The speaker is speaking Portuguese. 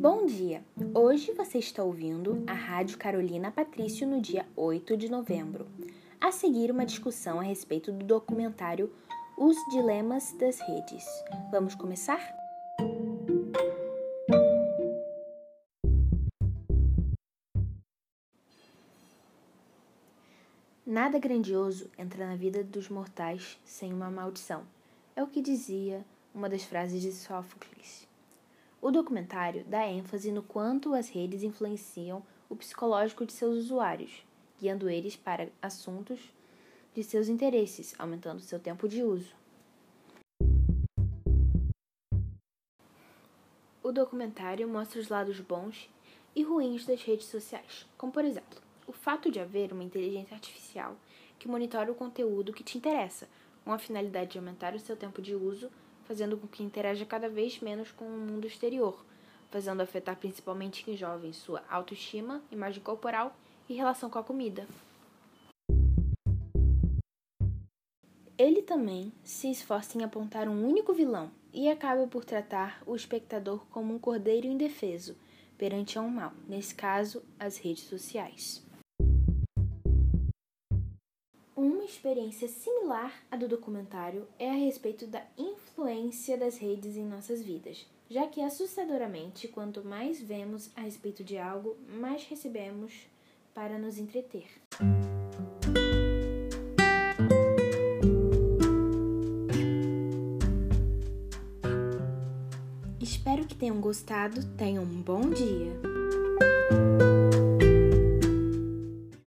Bom dia! Hoje você está ouvindo a Rádio Carolina Patrício no dia 8 de novembro. A seguir, uma discussão a respeito do documentário Os Dilemas das Redes. Vamos começar? Nada grandioso entra na vida dos mortais sem uma maldição. É o que dizia uma das frases de Sófocles. O documentário dá ênfase no quanto as redes influenciam o psicológico de seus usuários, guiando eles para assuntos de seus interesses, aumentando seu tempo de uso. O documentário mostra os lados bons e ruins das redes sociais, como por exemplo, o fato de haver uma inteligência artificial que monitora o conteúdo que te interessa, com a finalidade de aumentar o seu tempo de uso fazendo com que interaja cada vez menos com o mundo exterior, fazendo afetar principalmente em jovens sua autoestima, imagem corporal e relação com a comida. Ele também se esforça em apontar um único vilão e acaba por tratar o espectador como um cordeiro indefeso perante a um mal, nesse caso, as redes sociais. Uma experiência similar à do documentário é a respeito da influência das redes em nossas vidas, já que assustadoramente, quanto mais vemos a respeito de algo, mais recebemos para nos entreter. Espero que tenham gostado. Tenham um bom dia!